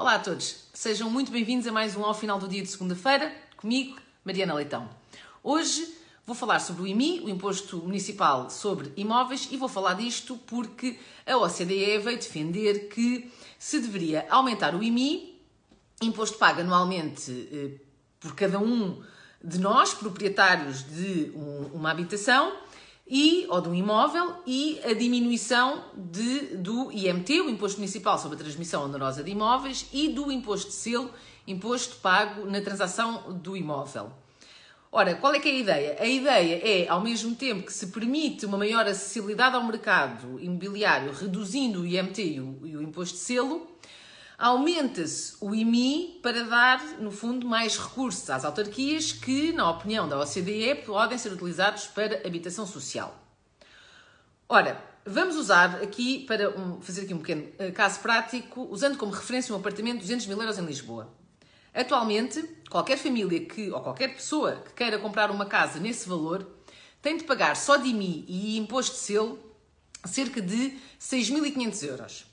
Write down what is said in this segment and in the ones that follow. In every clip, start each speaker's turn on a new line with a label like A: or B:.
A: Olá a todos, sejam muito bem-vindos a mais um Ao Final do Dia de Segunda-feira, comigo, Mariana Leitão. Hoje vou falar sobre o IMI, o Imposto Municipal sobre Imóveis, e vou falar disto porque a OCDE veio defender que se deveria aumentar o IMI, imposto pago anualmente eh, por cada um de nós, proprietários de um, uma habitação, e, ou um imóvel e a diminuição de, do IMT, o Imposto Municipal sobre a Transmissão Onerosa de Imóveis, e do Imposto de Selo, imposto pago na transação do imóvel. Ora, qual é que é a ideia? A ideia é, ao mesmo tempo que se permite uma maior acessibilidade ao mercado imobiliário, reduzindo o IMT e o, e o Imposto de Selo, aumenta-se o IMI para dar, no fundo, mais recursos às autarquias que, na opinião da OCDE, podem ser utilizados para habitação social. Ora, vamos usar aqui, para um, fazer aqui um pequeno uh, caso prático, usando como referência um apartamento de 200 mil euros em Lisboa. Atualmente, qualquer família que, ou qualquer pessoa que queira comprar uma casa nesse valor, tem de pagar só de IMI e imposto de selo cerca de 6.500 euros.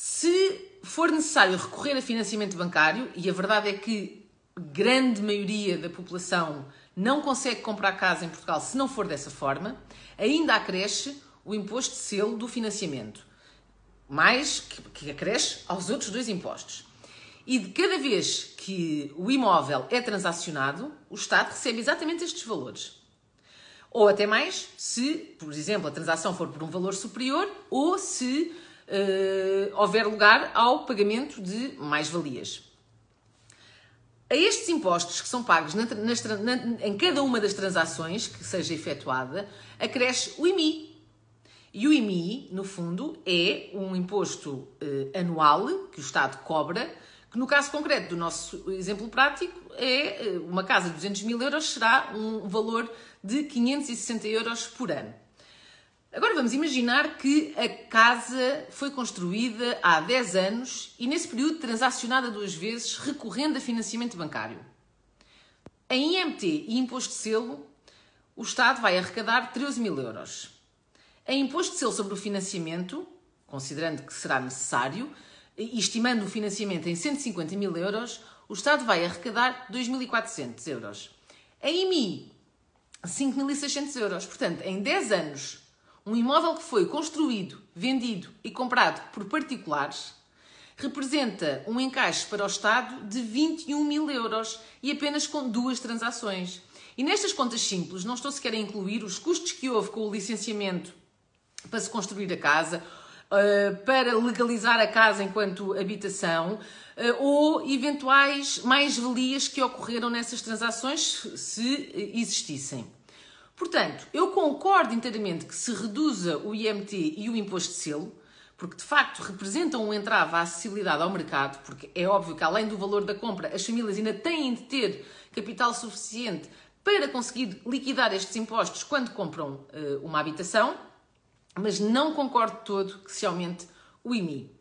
A: Se for necessário recorrer a financiamento bancário, e a verdade é que grande maioria da população não consegue comprar casa em Portugal se não for dessa forma, ainda acresce o imposto de selo do financiamento, mais que, que acresce aos outros dois impostos. E de cada vez que o imóvel é transacionado, o Estado recebe exatamente estes valores. Ou até mais, se, por exemplo, a transação for por um valor superior ou se uh, houver lugar ao pagamento de mais-valias. A estes impostos que são pagos na, na, em cada uma das transações que seja efetuada, acresce o IMI. E o IMI, no fundo, é um imposto uh, anual que o Estado cobra, que no caso concreto do nosso exemplo prático, é uh, uma casa de 200 mil euros será um valor de 560 euros por ano. Agora vamos imaginar que a casa foi construída há 10 anos e nesse período transacionada duas vezes, recorrendo a financiamento bancário. Em IMT e imposto de selo, o Estado vai arrecadar 13 mil euros. Em imposto de selo sobre o financiamento, considerando que será necessário, e estimando o financiamento em 150 mil euros, o Estado vai arrecadar 2.400 euros. Em IMI, 5.600 euros. Portanto, em 10 anos, um imóvel que foi construído, vendido e comprado por particulares representa um encaixe para o Estado de 21 mil euros e apenas com duas transações. E nestas contas simples, não estou sequer a incluir os custos que houve com o licenciamento para se construir a casa, eh, para legalizar a casa enquanto habitação eh, ou eventuais mais-valias que ocorreram nessas transações, se existissem. Portanto, eu concordo inteiramente que se reduza o IMT e o imposto de selo, porque de facto representam um entrave à acessibilidade ao mercado, porque é óbvio que além do valor da compra, as famílias ainda têm de ter capital suficiente para conseguir liquidar estes impostos quando compram uh, uma habitação, mas não concordo todo que se aumente o IMI.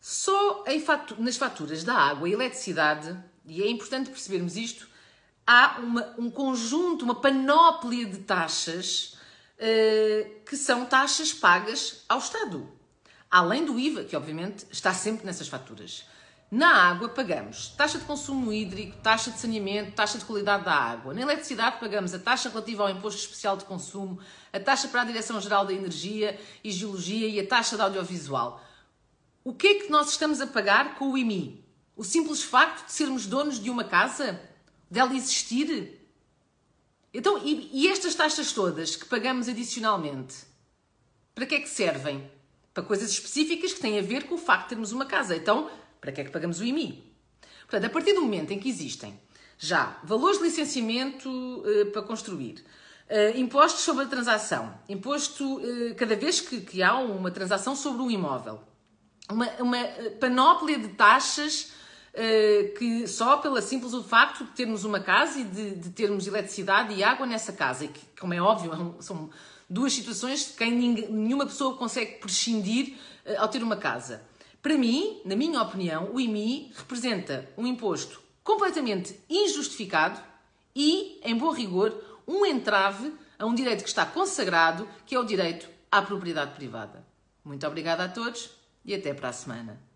A: Só fatu nas faturas da água e eletricidade, e é importante percebermos isto, há uma, um conjunto, uma panóplia de taxas uh, que são taxas pagas ao Estado. Além do IVA, que obviamente está sempre nessas faturas. Na água pagamos taxa de consumo hídrico, taxa de saneamento, taxa de qualidade da água. Na eletricidade pagamos a taxa relativa ao imposto especial de consumo, a taxa para a Direção-Geral da Energia e Geologia e a taxa de audiovisual. O que é que nós estamos a pagar com o IMI? O simples facto de sermos donos de uma casa? Dela existir. Então, e, e estas taxas todas que pagamos adicionalmente, para que é que servem? Para coisas específicas que têm a ver com o facto de termos uma casa. Então, para que é que pagamos o IMI? Portanto, a partir do momento em que existem já valores de licenciamento uh, para construir, uh, impostos sobre a transação, imposto uh, cada vez que, que, há uma transação sobre um imóvel, uma, uma panóplia de taxas eh, que só pelo simples facto de termos uma casa e de, de, termos eletricidade e água nessa casa, e que, como é óbvio, são duas situações de quem nenhuma pessoa consegue prescindir uh, ao ter uma casa. Para mim, na minha opinião, o IMI representa um imposto completamente injustificado e, em bom rigor, um entrave a um direito que está consagrado, que é o direito à propriedade privada. Muito obrigada a todos e até para a semana.